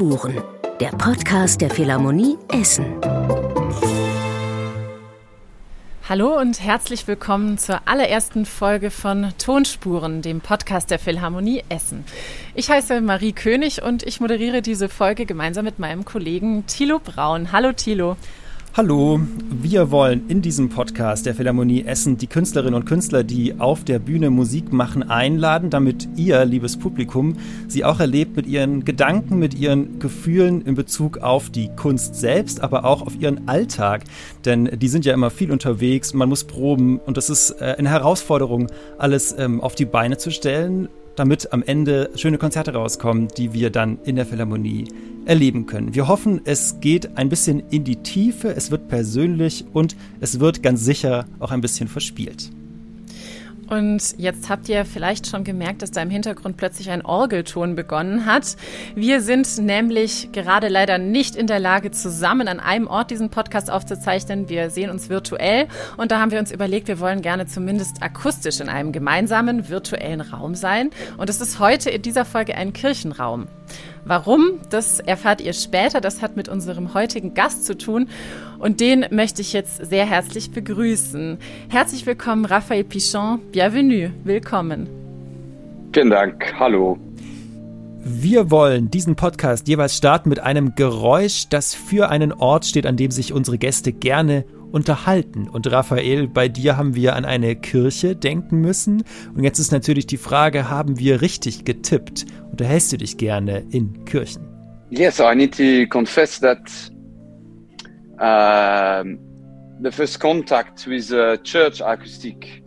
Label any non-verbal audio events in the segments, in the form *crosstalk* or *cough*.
Tonspuren, der Podcast der Philharmonie Essen. Hallo und herzlich willkommen zur allerersten Folge von Tonspuren, dem Podcast der Philharmonie Essen. Ich heiße Marie König und ich moderiere diese Folge gemeinsam mit meinem Kollegen Thilo Braun. Hallo Thilo. Hallo, wir wollen in diesem Podcast der Philharmonie Essen die Künstlerinnen und Künstler, die auf der Bühne Musik machen, einladen, damit ihr, liebes Publikum, sie auch erlebt mit ihren Gedanken, mit ihren Gefühlen in Bezug auf die Kunst selbst, aber auch auf ihren Alltag. Denn die sind ja immer viel unterwegs, man muss proben und das ist äh, eine Herausforderung, alles ähm, auf die Beine zu stellen damit am Ende schöne Konzerte rauskommen, die wir dann in der Philharmonie erleben können. Wir hoffen, es geht ein bisschen in die Tiefe, es wird persönlich und es wird ganz sicher auch ein bisschen verspielt. Und jetzt habt ihr vielleicht schon gemerkt, dass da im Hintergrund plötzlich ein Orgelton begonnen hat. Wir sind nämlich gerade leider nicht in der Lage, zusammen an einem Ort diesen Podcast aufzuzeichnen. Wir sehen uns virtuell und da haben wir uns überlegt, wir wollen gerne zumindest akustisch in einem gemeinsamen virtuellen Raum sein. Und es ist heute in dieser Folge ein Kirchenraum. Warum, das erfahrt ihr später. Das hat mit unserem heutigen Gast zu tun. Und den möchte ich jetzt sehr herzlich begrüßen. Herzlich willkommen, Raphael Pichon. Bienvenue. Willkommen. Vielen Dank. Hallo. Wir wollen diesen Podcast jeweils starten mit einem Geräusch, das für einen Ort steht, an dem sich unsere Gäste gerne unterhalten. Und Raphael, bei dir haben wir an eine Kirche denken müssen. Und jetzt ist natürlich die Frage, haben wir richtig getippt? Unterhältst du dich gerne in Kirchen? Yes, I need to confess that uh, the first contact with a church acoustic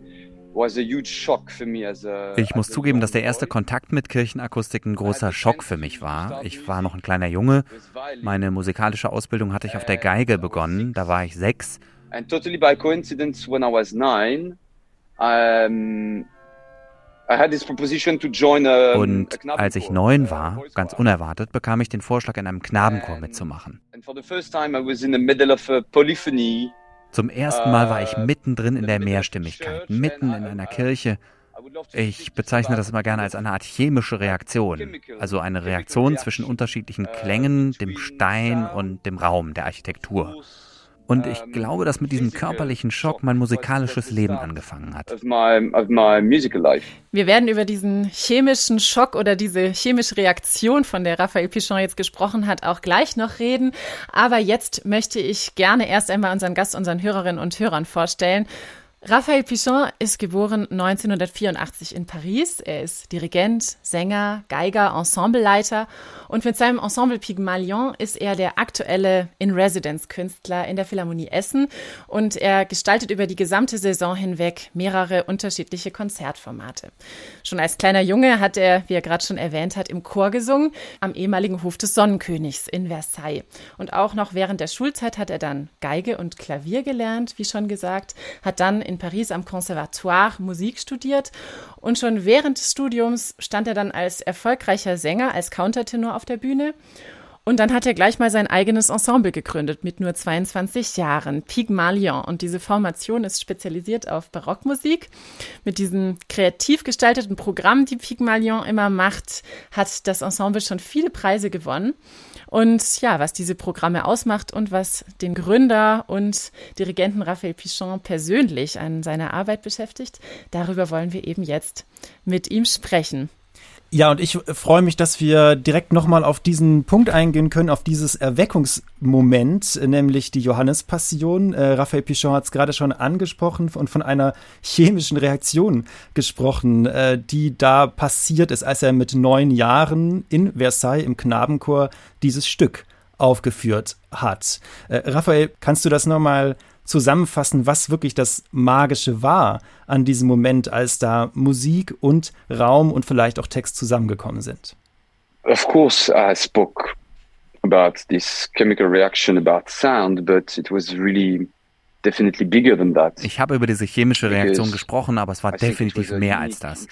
ich muss zugeben, dass der erste Kontakt mit Kirchenakustik ein großer Schock für mich war. Ich war noch ein kleiner Junge. Meine musikalische Ausbildung hatte ich auf der Geige begonnen. Da war ich sechs. And totally by coincidence, when I was nine, um, und als ich neun war, ganz unerwartet, bekam ich den Vorschlag, in einem Knabenchor mitzumachen. Zum ersten Mal war ich uh, mittendrin in der Mehrstimmigkeit, mitten in einer Kirche. Ich bezeichne das immer gerne als eine Art chemische Reaktion, also eine Reaktion zwischen unterschiedlichen Klängen, dem Stein und dem Raum, der Architektur. Und ich glaube, dass mit diesem körperlichen Schock mein musikalisches Leben angefangen hat. Wir werden über diesen chemischen Schock oder diese chemische Reaktion, von der Raphael Pichon jetzt gesprochen hat, auch gleich noch reden. Aber jetzt möchte ich gerne erst einmal unseren Gast, unseren Hörerinnen und Hörern vorstellen. Raphael Pichon ist geboren 1984 in Paris. Er ist Dirigent, Sänger, Geiger, Ensembleleiter und mit seinem Ensemble Pygmalion ist er der aktuelle In-Residence-Künstler in der Philharmonie Essen und er gestaltet über die gesamte Saison hinweg mehrere unterschiedliche Konzertformate. Schon als kleiner Junge hat er, wie er gerade schon erwähnt hat, im Chor gesungen am ehemaligen Hof des Sonnenkönigs in Versailles. Und auch noch während der Schulzeit hat er dann Geige und Klavier gelernt, wie schon gesagt, hat dann in in Paris am Conservatoire Musik studiert und schon während des Studiums stand er dann als erfolgreicher Sänger, als Countertenor auf der Bühne. Und dann hat er gleich mal sein eigenes Ensemble gegründet mit nur 22 Jahren, Pygmalion. Und diese Formation ist spezialisiert auf Barockmusik. Mit diesem kreativ gestalteten Programm, die Pygmalion immer macht, hat das Ensemble schon viele Preise gewonnen. Und ja, was diese Programme ausmacht und was den Gründer und Dirigenten Raphael Pichon persönlich an seiner Arbeit beschäftigt, darüber wollen wir eben jetzt mit ihm sprechen. Ja, und ich freue mich, dass wir direkt nochmal auf diesen Punkt eingehen können, auf dieses Erweckungsmoment, nämlich die Johannespassion. Äh, Raphael Pichon hat es gerade schon angesprochen und von einer chemischen Reaktion gesprochen, äh, die da passiert ist, als er mit neun Jahren in Versailles im Knabenchor dieses Stück aufgeführt hat. Äh, Raphael, kannst du das nochmal zusammenfassen, was wirklich das Magische war an diesem Moment, als da Musik und Raum und vielleicht auch Text zusammengekommen sind? Of course, I spoke about this chemical reaction about sound, but it was really definitely bigger than that. Ich habe über diese chemische Reaktion gesprochen, aber es war definitiv mehr als das.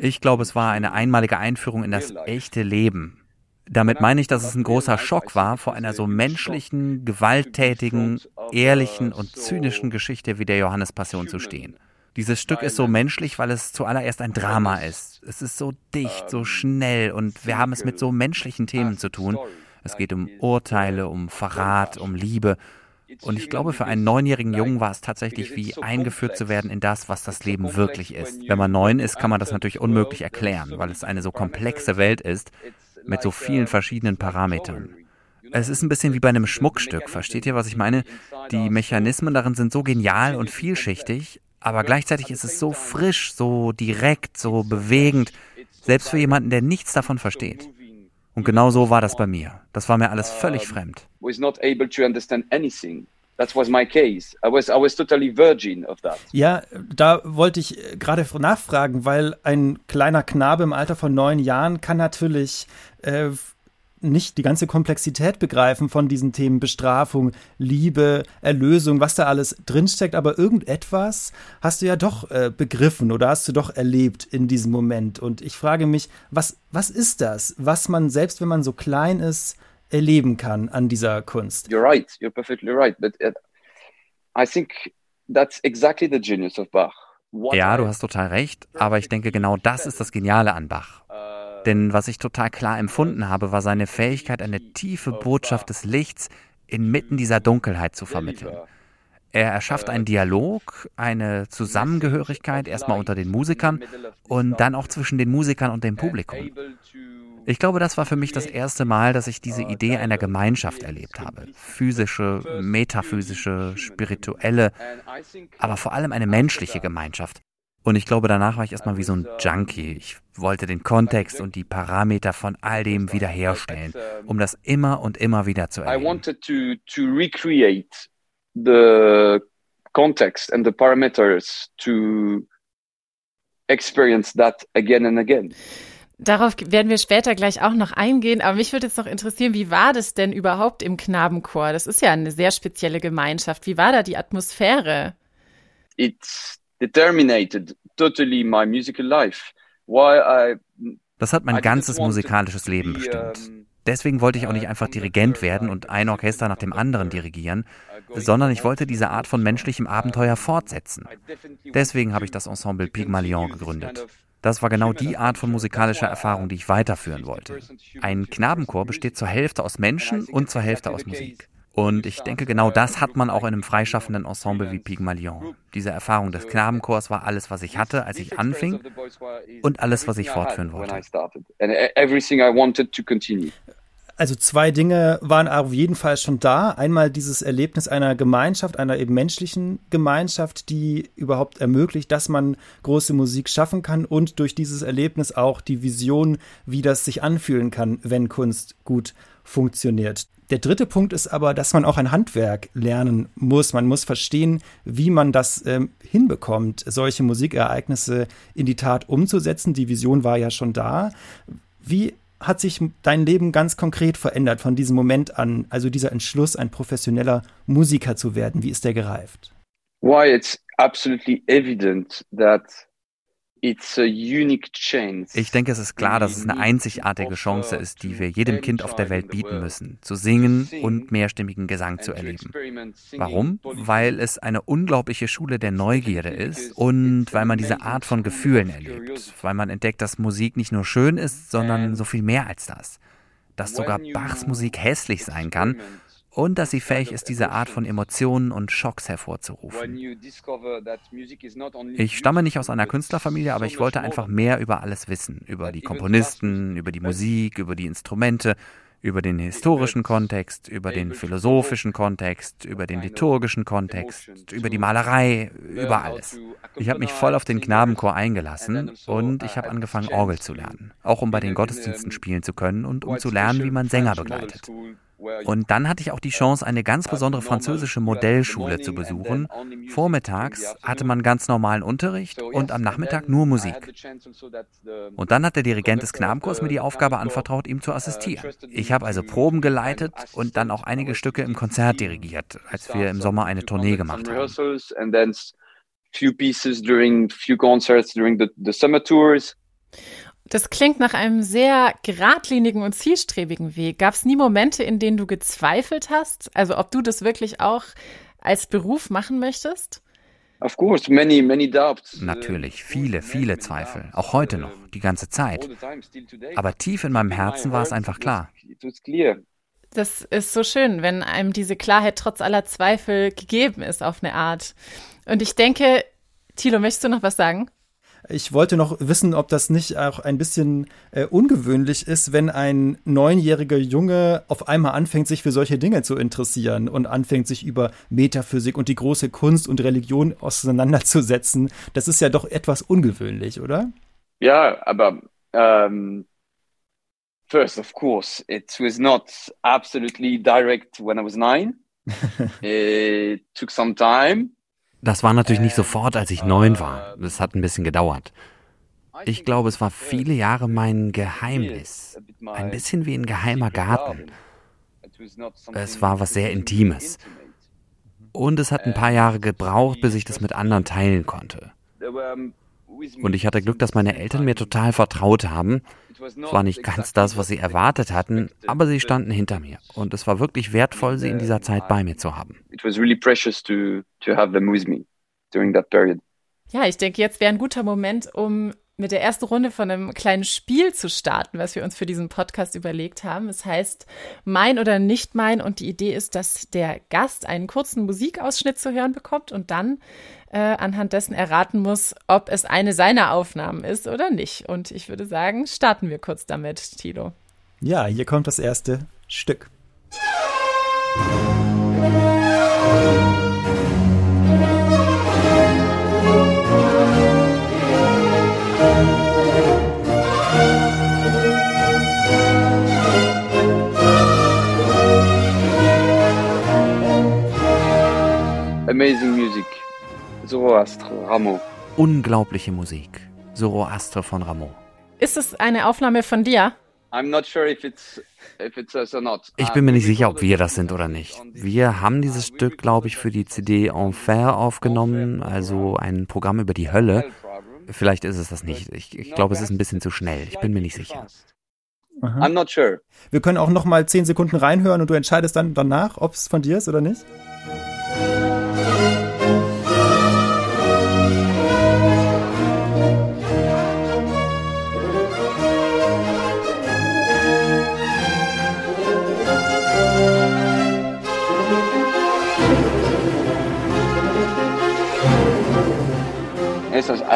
Ich glaube, es war eine einmalige Einführung in das echte Leben. Damit meine ich, dass es ein großer Schock war, vor einer so menschlichen, gewalttätigen, ehrlichen und zynischen Geschichte wie der Johannespassion zu stehen. Dieses Stück ist so menschlich, weil es zuallererst ein Drama ist. Es ist so dicht, so schnell und wir haben es mit so menschlichen Themen zu tun. Es geht um Urteile, um Verrat, um Liebe. Und ich glaube, für einen neunjährigen Jungen war es tatsächlich wie eingeführt zu werden in das, was das Leben wirklich ist. Wenn man neun ist, kann man das natürlich unmöglich erklären, weil es eine so komplexe Welt ist mit so vielen verschiedenen Parametern. Es ist ein bisschen wie bei einem Schmuckstück, versteht ihr, was ich meine? Die Mechanismen darin sind so genial und vielschichtig, aber gleichzeitig ist es so frisch, so direkt, so bewegend, selbst für jemanden, der nichts davon versteht. Und genau so war das bei mir. Das war mir alles völlig fremd. That was my case. I was, I was totally virgin of that. Ja, da wollte ich äh, gerade nachfragen, weil ein kleiner Knabe im Alter von neun Jahren kann natürlich äh, nicht die ganze Komplexität begreifen von diesen Themen Bestrafung, Liebe, Erlösung, was da alles drinsteckt, aber irgendetwas hast du ja doch äh, begriffen oder hast du doch erlebt in diesem Moment. Und ich frage mich, was, was ist das, was man selbst, wenn man so klein ist, erleben kann an dieser Kunst? You're right, you're perfectly right, but uh, I think that's exactly the genius of Bach. Ja, du hast total recht, aber ich denke, genau das ist das Geniale an Bach. Denn was ich total klar empfunden habe, war seine Fähigkeit, eine tiefe Botschaft des Lichts inmitten dieser Dunkelheit zu vermitteln. Er erschafft einen Dialog, eine Zusammengehörigkeit erstmal unter den Musikern und dann auch zwischen den Musikern und dem Publikum. Ich glaube, das war für mich das erste Mal, dass ich diese Idee einer Gemeinschaft erlebt habe. Physische, metaphysische, spirituelle, aber vor allem eine menschliche Gemeinschaft. Und ich glaube, danach war ich erstmal wie so ein Junkie. Ich wollte den Kontext und die Parameter von all dem wiederherstellen, um das immer und immer wieder zu erleben. I wanted to, to recreate the context and the parameters to experience that again and again. Darauf werden wir später gleich auch noch eingehen, aber mich würde jetzt noch interessieren, wie war das denn überhaupt im Knabenchor? Das ist ja eine sehr spezielle Gemeinschaft. Wie war da die Atmosphäre? It's determinated totally my musical life. Why I das hat mein ganzes musikalisches Leben bestimmt. Deswegen wollte ich auch nicht einfach Dirigent werden und ein Orchester nach dem anderen dirigieren, sondern ich wollte diese Art von menschlichem Abenteuer fortsetzen. Deswegen habe ich das Ensemble Pygmalion gegründet. Das war genau die Art von musikalischer Erfahrung, die ich weiterführen wollte. Ein Knabenchor besteht zur Hälfte aus Menschen und zur Hälfte aus Musik. Und ich denke, genau das hat man auch in einem freischaffenden Ensemble wie Pygmalion. Diese Erfahrung des Knabenchors war alles, was ich hatte, als ich anfing und alles, was ich fortführen wollte. Also zwei Dinge waren auf jeden Fall schon da. Einmal dieses Erlebnis einer Gemeinschaft, einer eben menschlichen Gemeinschaft, die überhaupt ermöglicht, dass man große Musik schaffen kann und durch dieses Erlebnis auch die Vision, wie das sich anfühlen kann, wenn Kunst gut funktioniert. Der dritte Punkt ist aber, dass man auch ein Handwerk lernen muss. Man muss verstehen, wie man das ähm, hinbekommt, solche Musikereignisse in die Tat umzusetzen. Die Vision war ja schon da. Wie hat sich dein Leben ganz konkret verändert von diesem Moment an, also dieser Entschluss, ein professioneller Musiker zu werden? Wie ist der gereift? Why it's absolutely evident that ich denke, es ist klar, dass es eine einzigartige Chance ist, die wir jedem Kind auf der Welt bieten müssen, zu singen und mehrstimmigen Gesang zu erleben. Warum? Weil es eine unglaubliche Schule der Neugierde ist und weil man diese Art von Gefühlen erlebt, weil man entdeckt, dass Musik nicht nur schön ist, sondern so viel mehr als das. Dass sogar Bachs Musik hässlich sein kann und dass sie fähig ist, diese Art von Emotionen und Schocks hervorzurufen. Ich stamme nicht aus einer Künstlerfamilie, aber ich wollte einfach mehr über alles wissen, über die Komponisten, über die Musik, über die Instrumente, über den historischen Kontext, über den philosophischen Kontext, über den liturgischen Kontext, über die Malerei, über alles. Ich habe mich voll auf den Knabenchor eingelassen und ich habe angefangen, Orgel zu lernen, auch um bei den Gottesdiensten spielen zu können und um zu lernen, wie man Sänger begleitet. Und dann hatte ich auch die Chance, eine ganz besondere französische Modellschule zu besuchen. Vormittags hatte man ganz normalen Unterricht und am Nachmittag nur Musik. Und dann hat der Dirigent des Knabenchors mir die Aufgabe anvertraut, ihm zu assistieren. Ich habe also Proben geleitet und dann auch einige Stücke im Konzert dirigiert, als wir im Sommer eine Tournee gemacht haben. Das klingt nach einem sehr geradlinigen und zielstrebigen Weg. Gab es nie Momente, in denen du gezweifelt hast? Also ob du das wirklich auch als Beruf machen möchtest? Of course, many, many doubts. Natürlich, viele, viele Zweifel. Auch heute noch, die ganze Zeit. Aber tief in meinem Herzen war es einfach klar. Das ist so schön, wenn einem diese Klarheit trotz aller Zweifel gegeben ist auf eine Art. Und ich denke, Thilo, möchtest du noch was sagen? Ich wollte noch wissen, ob das nicht auch ein bisschen äh, ungewöhnlich ist, wenn ein neunjähriger Junge auf einmal anfängt, sich für solche Dinge zu interessieren und anfängt, sich über Metaphysik und die große Kunst und Religion auseinanderzusetzen. Das ist ja doch etwas ungewöhnlich, oder? Ja, aber ähm, first, of course, it was not absolutely direct when I was nine. *laughs* it took some time. Das war natürlich nicht sofort, als ich neun war. Es hat ein bisschen gedauert. Ich glaube, es war viele Jahre mein Geheimnis. Ein bisschen wie ein geheimer Garten. Es war was sehr Intimes. Und es hat ein paar Jahre gebraucht, bis ich das mit anderen teilen konnte. Und ich hatte Glück, dass meine Eltern mir total vertraut haben. Es war nicht ganz das, was sie erwartet hatten, aber sie standen hinter mir. Und es war wirklich wertvoll, sie in dieser Zeit bei mir zu haben. Ja, ich denke, jetzt wäre ein guter Moment, um mit der ersten Runde von einem kleinen Spiel zu starten, was wir uns für diesen Podcast überlegt haben. Es heißt Mein oder nicht mein und die Idee ist, dass der Gast einen kurzen Musikausschnitt zu hören bekommt und dann äh, anhand dessen erraten muss, ob es eine seiner Aufnahmen ist oder nicht. Und ich würde sagen, starten wir kurz damit, Tilo. Ja, hier kommt das erste Stück. Amazing Zoroastre, Rameau. Unglaubliche Musik. Zoroastre von Rameau. Ist es eine Aufnahme von dir? Ich bin mir nicht sicher, ob wir das sind oder nicht. Wir haben dieses Stück, glaube ich, für die CD Enfer aufgenommen, also ein Programm über die Hölle. Vielleicht ist es das nicht. Ich, ich glaube, es ist ein bisschen zu schnell. Ich bin mir nicht sicher. Aha. I'm not sure. Wir können auch noch mal zehn Sekunden reinhören und du entscheidest dann danach, ob es von dir ist oder nicht.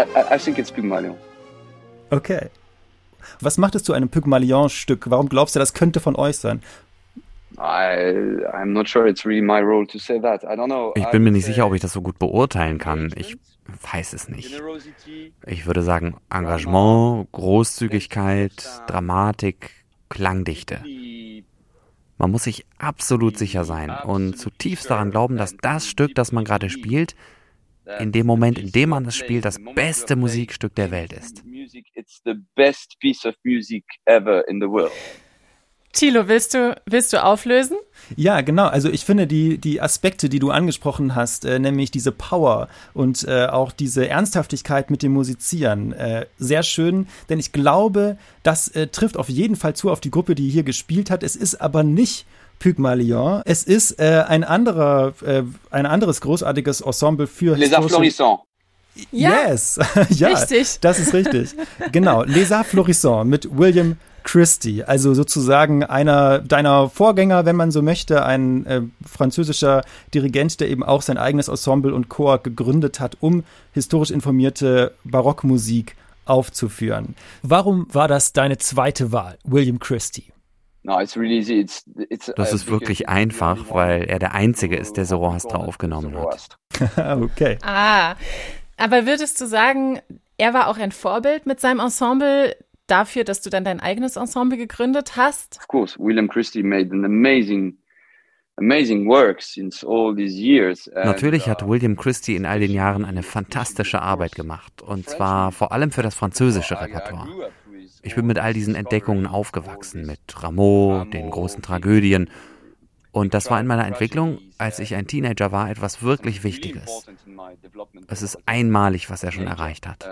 I, I think it's Pygmalion. Okay. Was macht es zu einem Pygmalion-Stück? Warum glaubst du, das könnte von euch sein? Ich bin mir nicht sicher, ob ich das so gut beurteilen kann. Ich weiß es nicht. Ich würde sagen Engagement, Großzügigkeit, Dramatik, Klangdichte. Man muss sich absolut sicher sein und zutiefst daran glauben, dass das Stück, das man gerade spielt, in dem Moment, in dem man es spielt, das beste Musikstück der Welt ist. Thilo, willst du, willst du auflösen? Ja, genau. Also ich finde die, die Aspekte, die du angesprochen hast, äh, nämlich diese Power und äh, auch diese Ernsthaftigkeit mit dem Musizieren, äh, sehr schön. Denn ich glaube, das äh, trifft auf jeden Fall zu auf die Gruppe, die hier gespielt hat. Es ist aber nicht Pygmalion. Es ist äh, ein anderer, äh, ein anderes großartiges Ensemble für Les Afflorissants. Ja, yes, *laughs* ja, richtig. das ist richtig. genau, Les Afflorissants mit William Christie, also sozusagen einer deiner Vorgänger, wenn man so möchte, ein äh, französischer Dirigent, der eben auch sein eigenes Ensemble und Chor gegründet hat, um historisch informierte Barockmusik aufzuführen. Warum war das deine zweite Wahl, William Christie? Das ist wirklich einfach, weil er der Einzige ist, der Zoroaster aufgenommen hat. *laughs* okay. Ah, aber würdest du sagen, er war auch ein Vorbild mit seinem Ensemble dafür, dass du dann dein eigenes Ensemble gegründet hast? Of course, William Christie made an amazing amazing work since all these years. Natürlich hat uh, William Christie in all den Jahren eine fantastische Arbeit gemacht und zwar vor allem für das französische Repertoire. Ich bin mit all diesen Entdeckungen aufgewachsen, mit Rameau, den großen Tragödien. Und das war in meiner Entwicklung, als ich ein Teenager war, etwas wirklich Wichtiges. Es ist einmalig, was er schon erreicht hat.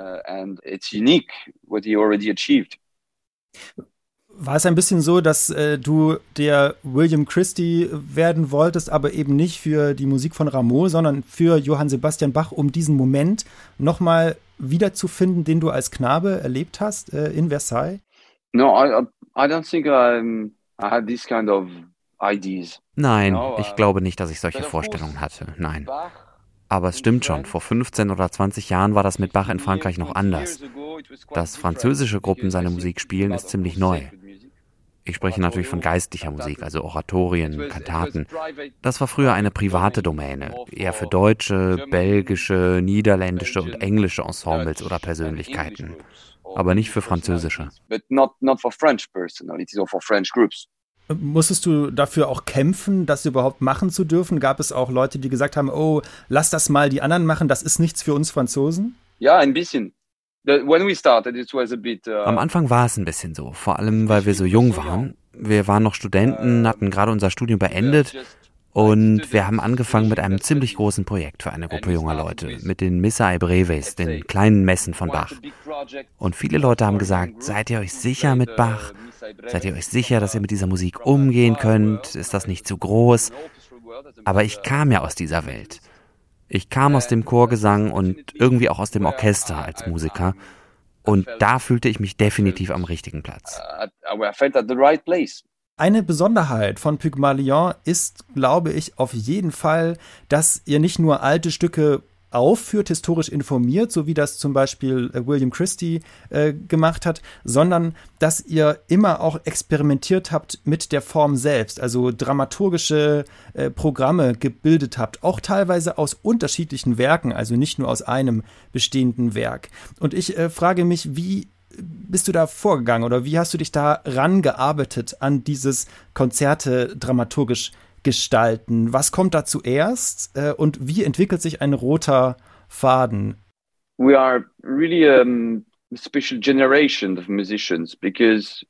War es ein bisschen so, dass äh, du der William Christie werden wolltest, aber eben nicht für die Musik von Rameau, sondern für Johann Sebastian Bach, um diesen Moment nochmal wiederzufinden, den du als Knabe erlebt hast äh, in Versailles? No, I, I don't think I, I had this kind of Nein, ich glaube nicht, dass ich solche Vorstellungen hatte. Nein. Aber es stimmt schon, vor 15 oder 20 Jahren war das mit Bach in Frankreich noch anders. Dass französische Gruppen seine Musik spielen, ist ziemlich neu. Ich spreche natürlich von geistlicher Musik, also Oratorien, Kantaten. Das war früher eine private Domäne, eher für deutsche, belgische, niederländische und englische Ensembles oder Persönlichkeiten, aber nicht für französische. Musstest du dafür auch kämpfen, das überhaupt machen zu dürfen? Gab es auch Leute, die gesagt haben, oh, lass das mal die anderen machen, das ist nichts für uns Franzosen? Ja, ein bisschen. Uh, Am Anfang war es ein bisschen so, vor allem weil wir so jung waren. Wir waren noch Studenten, hatten gerade unser Studium beendet und wir haben angefangen mit einem ziemlich großen Projekt für eine Gruppe junger Leute, mit den Missae Breves, den kleinen Messen von Bach. Und viele Leute haben gesagt, seid ihr euch sicher mit Bach? Seid ihr euch sicher, dass ihr mit dieser Musik umgehen könnt? Ist das nicht zu groß? Aber ich kam ja aus dieser Welt. Ich kam aus dem Chorgesang und irgendwie auch aus dem Orchester als Musiker. Und da fühlte ich mich definitiv am richtigen Platz. Eine Besonderheit von Pygmalion ist, glaube ich, auf jeden Fall, dass ihr nicht nur alte Stücke aufführt, historisch informiert, so wie das zum Beispiel äh, William Christie äh, gemacht hat, sondern dass ihr immer auch experimentiert habt mit der Form selbst, also dramaturgische äh, Programme gebildet habt, auch teilweise aus unterschiedlichen Werken, also nicht nur aus einem bestehenden Werk. Und ich äh, frage mich, wie bist du da vorgegangen oder wie hast du dich da rangearbeitet an dieses Konzerte dramaturgisch gestalten? Was kommt da zuerst äh, und wie entwickelt sich ein roter Faden? We are really a special generation of musicians because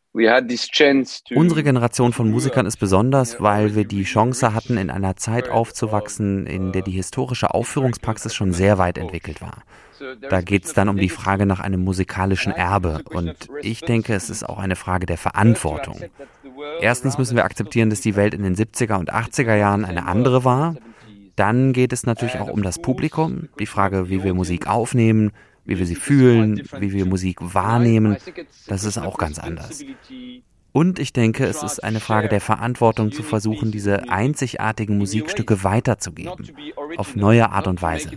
Unsere Generation von Musikern ist besonders, weil wir die Chance hatten, in einer Zeit aufzuwachsen, in der die historische Aufführungspraxis schon sehr weit entwickelt war. Da geht es dann um die Frage nach einem musikalischen Erbe und ich denke, es ist auch eine Frage der Verantwortung. Erstens müssen wir akzeptieren, dass die Welt in den 70er und 80er Jahren eine andere war. Dann geht es natürlich auch um das Publikum, die Frage, wie wir Musik aufnehmen, wie wir sie fühlen, wie wir Musik wahrnehmen. Das ist auch ganz anders. Und ich denke, es ist eine Frage der Verantwortung zu versuchen, diese einzigartigen Musikstücke weiterzugeben. Auf neue Art und Weise.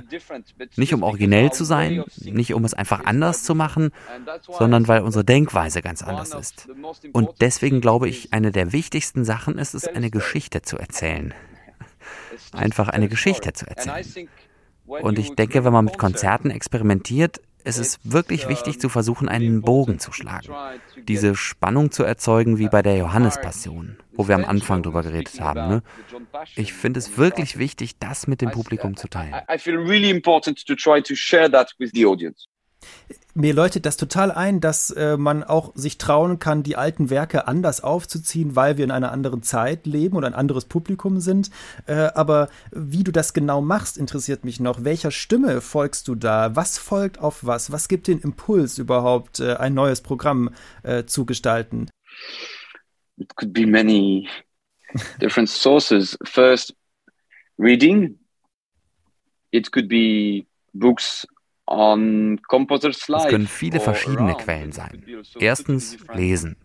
Nicht um originell zu sein, nicht um es einfach anders zu machen, sondern weil unsere Denkweise ganz anders ist. Und deswegen glaube ich, eine der wichtigsten Sachen ist es, eine Geschichte zu erzählen. Einfach eine Geschichte zu erzählen. Und ich denke, wenn man mit Konzerten experimentiert, es ist wirklich wichtig zu versuchen, einen Bogen zu schlagen. Diese Spannung zu erzeugen wie bei der Johannespassion, wo wir am Anfang drüber geredet haben. Ne? Ich finde es wirklich wichtig, das mit dem Publikum zu teilen. I feel really important to try to share that with the audience mir leuchtet das total ein, dass äh, man auch sich trauen kann, die alten Werke anders aufzuziehen, weil wir in einer anderen Zeit leben oder ein anderes Publikum sind. Äh, aber wie du das genau machst, interessiert mich noch. Welcher Stimme folgst du da? Was folgt auf was? Was gibt den Impuls überhaupt, äh, ein neues Programm äh, zu gestalten? It could be many different sources. First, reading. It could be books es können viele verschiedene Quellen sein. Erstens Lesen.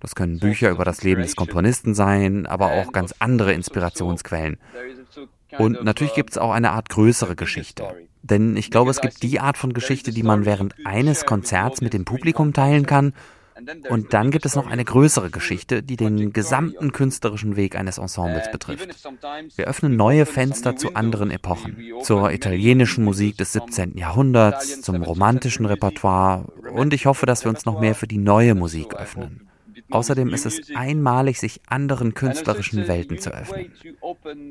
Das können Bücher über das Leben des Komponisten sein, aber auch ganz andere Inspirationsquellen. Und natürlich gibt es auch eine Art größere Geschichte. Denn ich glaube, es gibt die Art von Geschichte, die man während eines Konzerts mit dem Publikum teilen kann und dann gibt es noch eine größere Geschichte, die den gesamten künstlerischen Weg eines Ensembles betrifft. Wir öffnen neue Fenster zu anderen Epochen, zur italienischen Musik des 17. Jahrhunderts, zum romantischen Repertoire und ich hoffe, dass wir uns noch mehr für die neue Musik öffnen. Außerdem ist es einmalig, sich anderen künstlerischen Welten zu öffnen.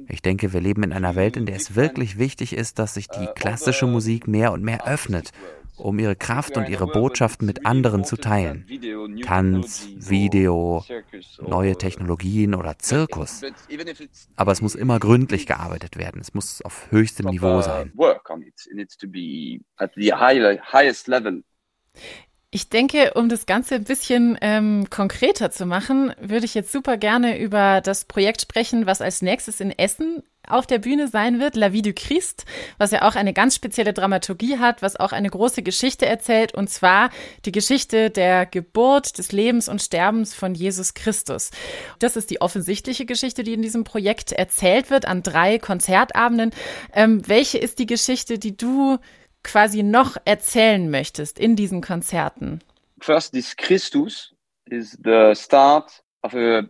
Ich denke, wir leben in einer Welt, in der es wirklich wichtig ist, dass sich die klassische Musik mehr und mehr öffnet um ihre Kraft und ihre Botschaften mit anderen zu teilen. Tanz, Video, neue Technologien oder Zirkus. Aber es muss immer gründlich gearbeitet werden. Es muss auf höchstem Niveau sein. Ich denke, um das Ganze ein bisschen ähm, konkreter zu machen, würde ich jetzt super gerne über das Projekt sprechen, was als nächstes in Essen auf der Bühne sein wird, La Vie du Christ, was ja auch eine ganz spezielle Dramaturgie hat, was auch eine große Geschichte erzählt, und zwar die Geschichte der Geburt, des Lebens und Sterbens von Jesus Christus. Das ist die offensichtliche Geschichte, die in diesem Projekt erzählt wird an drei Konzertabenden. Ähm, welche ist die Geschichte, die du quasi noch erzählen möchtest in diesen Konzerten? First, this Christus is the start of a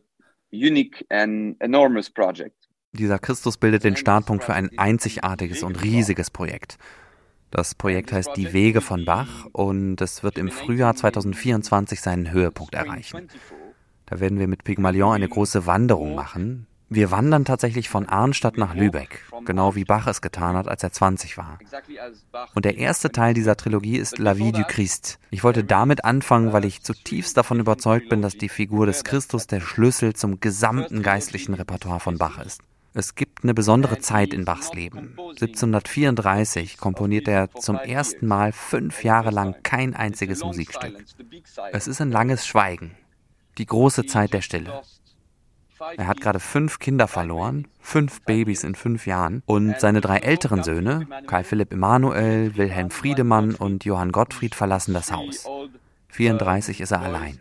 unique and enormous project. Dieser Christus bildet den Startpunkt für ein einzigartiges und riesiges Projekt. Das Projekt heißt Die Wege von Bach und es wird im Frühjahr 2024 seinen Höhepunkt erreichen. Da werden wir mit Pygmalion eine große Wanderung machen, wir wandern tatsächlich von Arnstadt nach Lübeck, genau wie Bach es getan hat, als er 20 war. Und der erste Teil dieser Trilogie ist La Vie du Christ. Ich wollte damit anfangen, weil ich zutiefst davon überzeugt bin, dass die Figur des Christus der Schlüssel zum gesamten geistlichen Repertoire von Bach ist. Es gibt eine besondere Zeit in Bachs Leben. 1734 komponiert er zum ersten Mal fünf Jahre lang kein einziges Musikstück. Es ist ein langes Schweigen, die große Zeit der Stille. Er hat gerade fünf Kinder verloren, fünf Babys in fünf Jahren. Und seine drei älteren Söhne, Karl Philipp Emanuel, Wilhelm Friedemann und Johann Gottfried, verlassen das Haus. 34 ist er allein.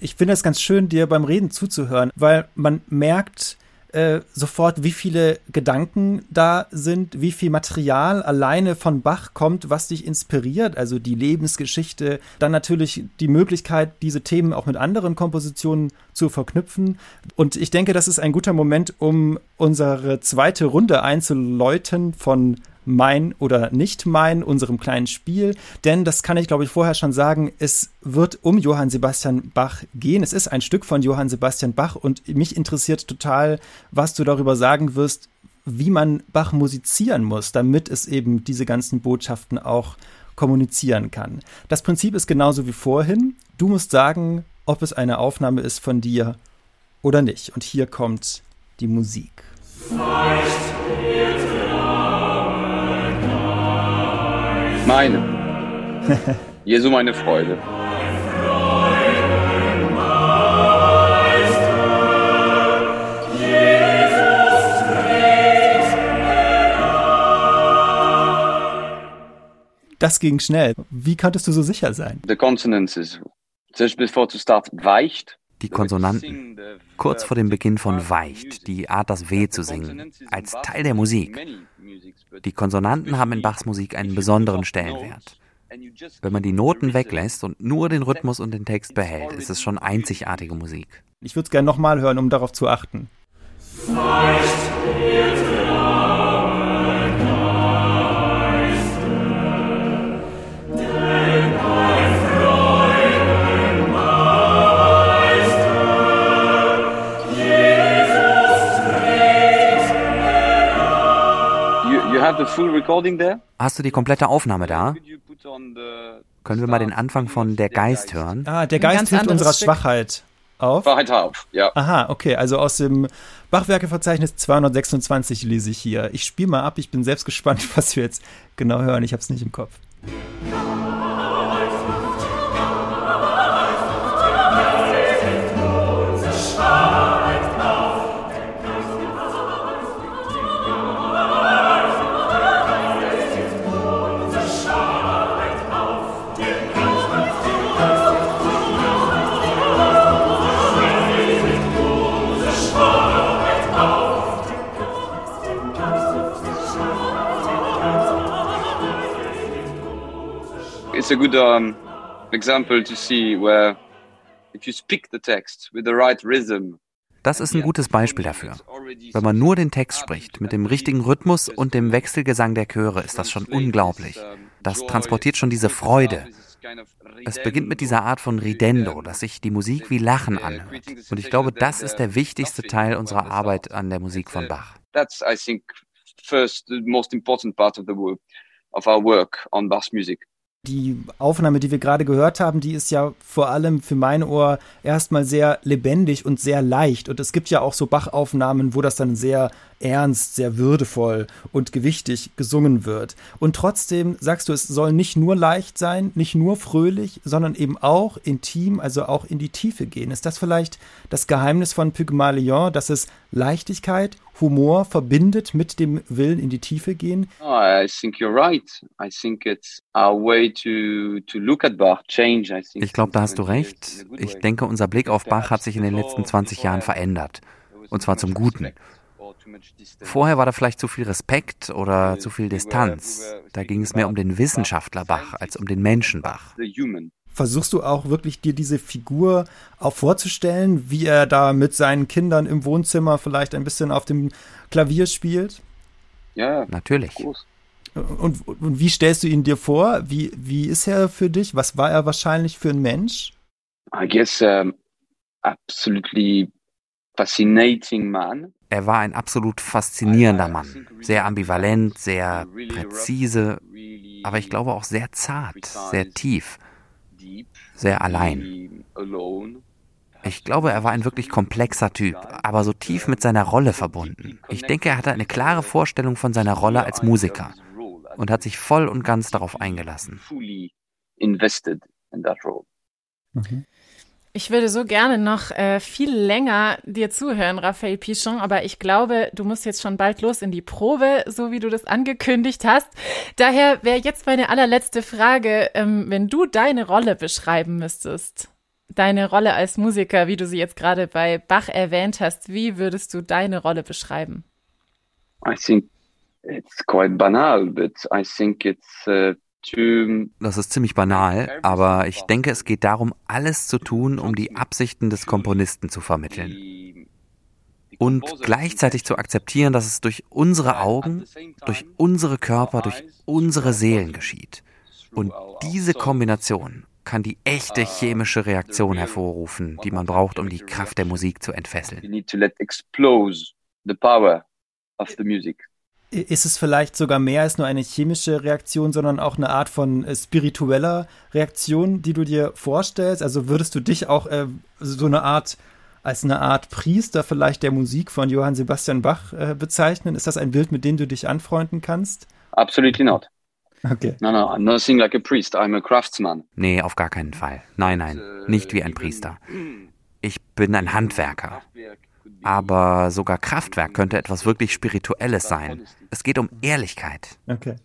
Ich finde es ganz schön, dir beim Reden zuzuhören, weil man merkt, äh, sofort, wie viele Gedanken da sind, wie viel Material alleine von Bach kommt, was dich inspiriert, also die Lebensgeschichte, dann natürlich die Möglichkeit, diese Themen auch mit anderen Kompositionen zu verknüpfen. Und ich denke, das ist ein guter Moment, um unsere zweite Runde einzuläuten von mein oder nicht mein, unserem kleinen Spiel. Denn das kann ich, glaube ich, vorher schon sagen, es wird um Johann Sebastian Bach gehen. Es ist ein Stück von Johann Sebastian Bach und mich interessiert total, was du darüber sagen wirst, wie man Bach musizieren muss, damit es eben diese ganzen Botschaften auch kommunizieren kann. Das Prinzip ist genauso wie vorhin. Du musst sagen, ob es eine Aufnahme ist von dir oder nicht. Und hier kommt die Musik. Feucht Meine. Jesu meine Freude. Das ging schnell. Wie konntest du so sicher sein? The consonances just before to start weicht. Die Konsonanten. Kurz vor dem Beginn von Weicht, die Art, das W zu singen, als Teil der Musik. Die Konsonanten haben in Bachs Musik einen besonderen Stellenwert. Wenn man die Noten weglässt und nur den Rhythmus und den Text behält, ist es schon einzigartige Musik. Ich würde es gerne nochmal hören, um darauf zu achten. Feucht Hast du die komplette Aufnahme da? Können wir mal den Anfang von Der Geist hören? Ah, der Geist hilft unserer Stück. Schwachheit auf. Schwachheit auf, ja. Aha, okay, also aus dem Bachwerkeverzeichnis 226 lese ich hier. Ich spiele mal ab, ich bin selbst gespannt, *laughs* was wir jetzt genau hören. Ich habe es nicht im Kopf. A good um, example to see where if you speak the text with the right rhythm. Das ist ein gutes Beispiel dafür. Wenn man nur den Text spricht, mit dem richtigen Rhythmus und dem Wechselgesang der Chöre, ist das schon unglaublich. Das transportiert schon diese Freude. Es beginnt mit dieser Art von Ridendo, dass sich die Musik wie Lachen anhört. Und ich glaube, das ist der wichtigste Teil unserer Arbeit an der Musik von Bach. That's, I think, first the most important part of the of our work on Bach's music. Die Aufnahme, die wir gerade gehört haben, die ist ja vor allem für mein Ohr erstmal sehr lebendig und sehr leicht. Und es gibt ja auch so Bachaufnahmen, wo das dann sehr ernst, sehr würdevoll und gewichtig gesungen wird. Und trotzdem sagst du, es soll nicht nur leicht sein, nicht nur fröhlich, sondern eben auch intim, also auch in die Tiefe gehen. Ist das vielleicht das Geheimnis von Pygmalion, dass es Leichtigkeit, Humor verbindet mit dem Willen in die Tiefe gehen? Oh, I think you're right. I think it's our way to to look at Bach change. I think ich glaube, da hast du recht. Ich denke, unser Blick auf Bach hat sich in den letzten 20 Jahren verändert. Und zwar zum Guten. Vorher war da vielleicht zu viel Respekt oder zu viel Distanz. Da ging es mehr um den Wissenschaftler Bach als um den Menschen Bach. Versuchst du auch wirklich dir diese Figur auch vorzustellen, wie er da mit seinen Kindern im Wohnzimmer vielleicht ein bisschen auf dem Klavier spielt? Ja, natürlich. Und, und, wie stellst du ihn dir vor? Wie, wie ist er für dich? Was war er wahrscheinlich für ein Mensch? I guess um, absolutely fascinating man. Er war ein absolut faszinierender Mann, sehr ambivalent, sehr präzise, aber ich glaube auch sehr zart, sehr tief sehr allein. Ich glaube, er war ein wirklich komplexer Typ, aber so tief mit seiner Rolle verbunden. Ich denke, er hatte eine klare Vorstellung von seiner Rolle als Musiker und hat sich voll und ganz darauf eingelassen. Mhm. Ich würde so gerne noch äh, viel länger dir zuhören, Raphael Pichon, aber ich glaube, du musst jetzt schon bald los in die Probe, so wie du das angekündigt hast. Daher wäre jetzt meine allerletzte Frage, ähm, wenn du deine Rolle beschreiben müsstest, deine Rolle als Musiker, wie du sie jetzt gerade bei Bach erwähnt hast, wie würdest du deine Rolle beschreiben? I think it's quite banal, but I think it's uh, das ist ziemlich banal, aber ich denke, es geht darum, alles zu tun, um die Absichten des Komponisten zu vermitteln. Und gleichzeitig zu akzeptieren, dass es durch unsere Augen, durch unsere Körper, durch unsere Seelen geschieht. Und diese Kombination kann die echte chemische Reaktion hervorrufen, die man braucht, um die Kraft der Musik zu entfesseln. Ist es vielleicht sogar mehr als nur eine chemische Reaktion, sondern auch eine Art von äh, spiritueller Reaktion, die du dir vorstellst? Also würdest du dich auch äh, so eine Art als eine Art Priester vielleicht der Musik von Johann Sebastian Bach äh, bezeichnen? Ist das ein Bild, mit dem du dich anfreunden kannst? Absolutely not. Okay. No, no, I'm nothing like a priest. I'm a craftsman. Nee, auf gar keinen Fall. Nein, nein, nicht wie ein Priester. Ich bin ein Handwerker. Aber sogar Kraftwerk könnte etwas wirklich Spirituelles sein. Es geht um Ehrlichkeit. Okay.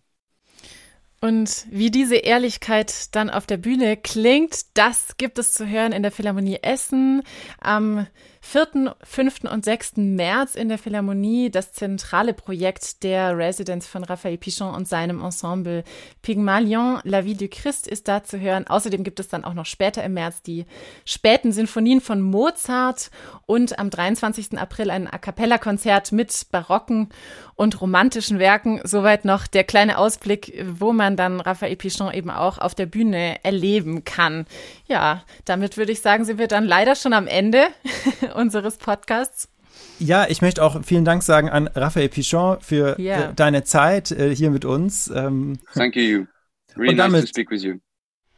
Und wie diese Ehrlichkeit dann auf der Bühne klingt, das gibt es zu hören in der Philharmonie Essen am 4., 5. und 6. März in der Philharmonie das zentrale Projekt der Residence von Raphael Pichon und seinem Ensemble Pygmalion, La Vie du Christ ist da zu hören. Außerdem gibt es dann auch noch später im März die späten Sinfonien von Mozart und am 23. April ein A cappella Konzert mit barocken und romantischen Werken. Soweit noch der kleine Ausblick, wo man dann Raphael Pichon eben auch auf der Bühne erleben kann. Ja, damit würde ich sagen, sind wir dann leider schon am Ende *laughs* unseres Podcasts. Ja, ich möchte auch vielen Dank sagen an Raphael Pichon für yeah. äh, deine Zeit äh, hier mit uns. Ähm, Thank you. Really damit, nice to speak with you.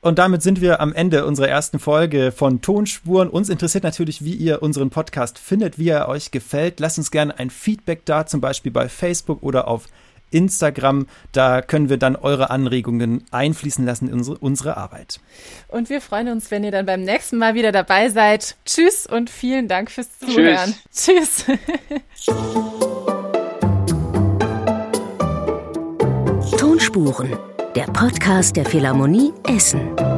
Und damit sind wir am Ende unserer ersten Folge von Tonspuren. Uns interessiert natürlich, wie ihr unseren Podcast findet, wie er euch gefällt. Lasst uns gerne ein Feedback da, zum Beispiel bei Facebook oder auf Instagram. Da können wir dann eure Anregungen einfließen lassen in unsere, unsere Arbeit. Und wir freuen uns, wenn ihr dann beim nächsten Mal wieder dabei seid. Tschüss und vielen Dank fürs Zuhören. Tschüss. Tschüss. Tonspuren, der Podcast der Philharmonie Essen.